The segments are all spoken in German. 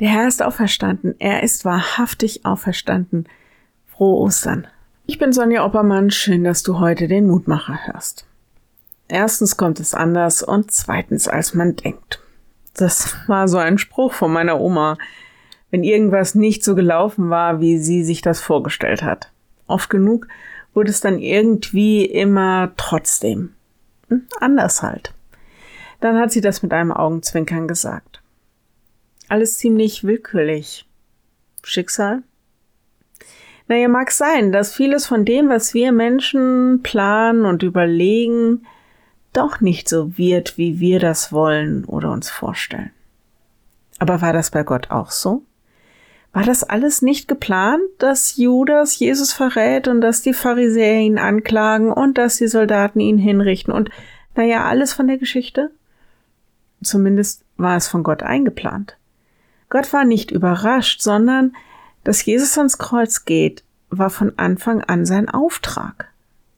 Der Herr ist auferstanden. Er ist wahrhaftig auferstanden. Frohe Ostern. Ich bin Sonja Oppermann. Schön, dass du heute den Mutmacher hörst. Erstens kommt es anders und zweitens, als man denkt. Das war so ein Spruch von meiner Oma, wenn irgendwas nicht so gelaufen war, wie sie sich das vorgestellt hat. Oft genug wurde es dann irgendwie immer trotzdem. Hm, anders halt. Dann hat sie das mit einem Augenzwinkern gesagt alles ziemlich willkürlich. Schicksal? Naja, mag sein, dass vieles von dem, was wir Menschen planen und überlegen, doch nicht so wird, wie wir das wollen oder uns vorstellen. Aber war das bei Gott auch so? War das alles nicht geplant, dass Judas Jesus verrät und dass die Pharisäer ihn anklagen und dass die Soldaten ihn hinrichten und naja, alles von der Geschichte? Zumindest war es von Gott eingeplant. Gott war nicht überrascht, sondern dass Jesus ans Kreuz geht, war von Anfang an sein Auftrag.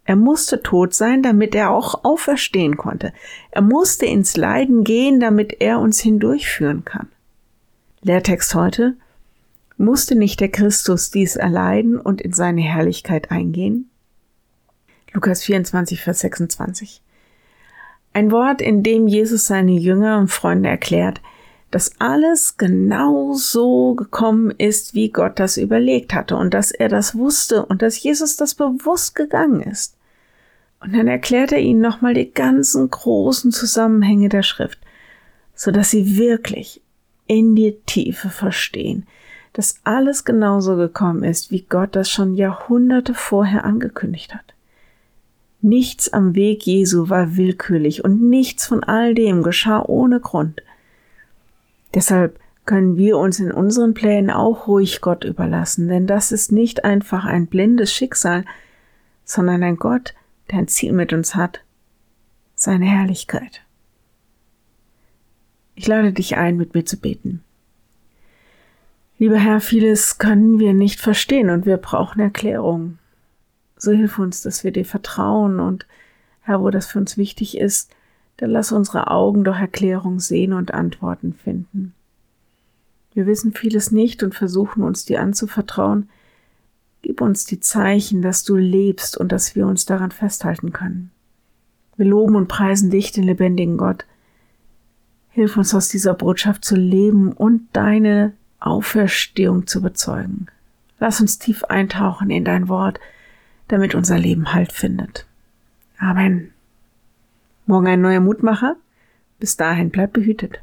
Er musste tot sein, damit er auch auferstehen konnte. Er musste ins Leiden gehen, damit er uns hindurchführen kann. Lehrtext heute. Musste nicht der Christus dies erleiden und in seine Herrlichkeit eingehen? Lukas 24, Vers 26. Ein Wort, in dem Jesus seine Jünger und Freunde erklärt, dass alles genau so gekommen ist, wie Gott das überlegt hatte und dass er das wusste und dass Jesus das bewusst gegangen ist. Und dann erklärt er ihnen nochmal die ganzen großen Zusammenhänge der Schrift, so dass sie wirklich in die Tiefe verstehen, dass alles genauso gekommen ist, wie Gott das schon Jahrhunderte vorher angekündigt hat. Nichts am Weg Jesu war willkürlich und nichts von all dem geschah ohne Grund. Deshalb können wir uns in unseren Plänen auch ruhig Gott überlassen, denn das ist nicht einfach ein blindes Schicksal, sondern ein Gott, der ein Ziel mit uns hat, seine Herrlichkeit. Ich lade dich ein, mit mir zu beten. Lieber Herr, vieles können wir nicht verstehen und wir brauchen Erklärung. So hilf uns, dass wir dir vertrauen und Herr, wo das für uns wichtig ist, dann lass unsere Augen doch Erklärung sehen und Antworten finden. Wir wissen vieles nicht und versuchen uns dir anzuvertrauen. Gib uns die Zeichen, dass du lebst und dass wir uns daran festhalten können. Wir loben und preisen dich, den lebendigen Gott. Hilf uns aus dieser Botschaft zu leben und deine Auferstehung zu bezeugen. Lass uns tief eintauchen in dein Wort, damit unser Leben Halt findet. Amen. Morgen ein neuer Mutmacher. Bis dahin bleibt behütet.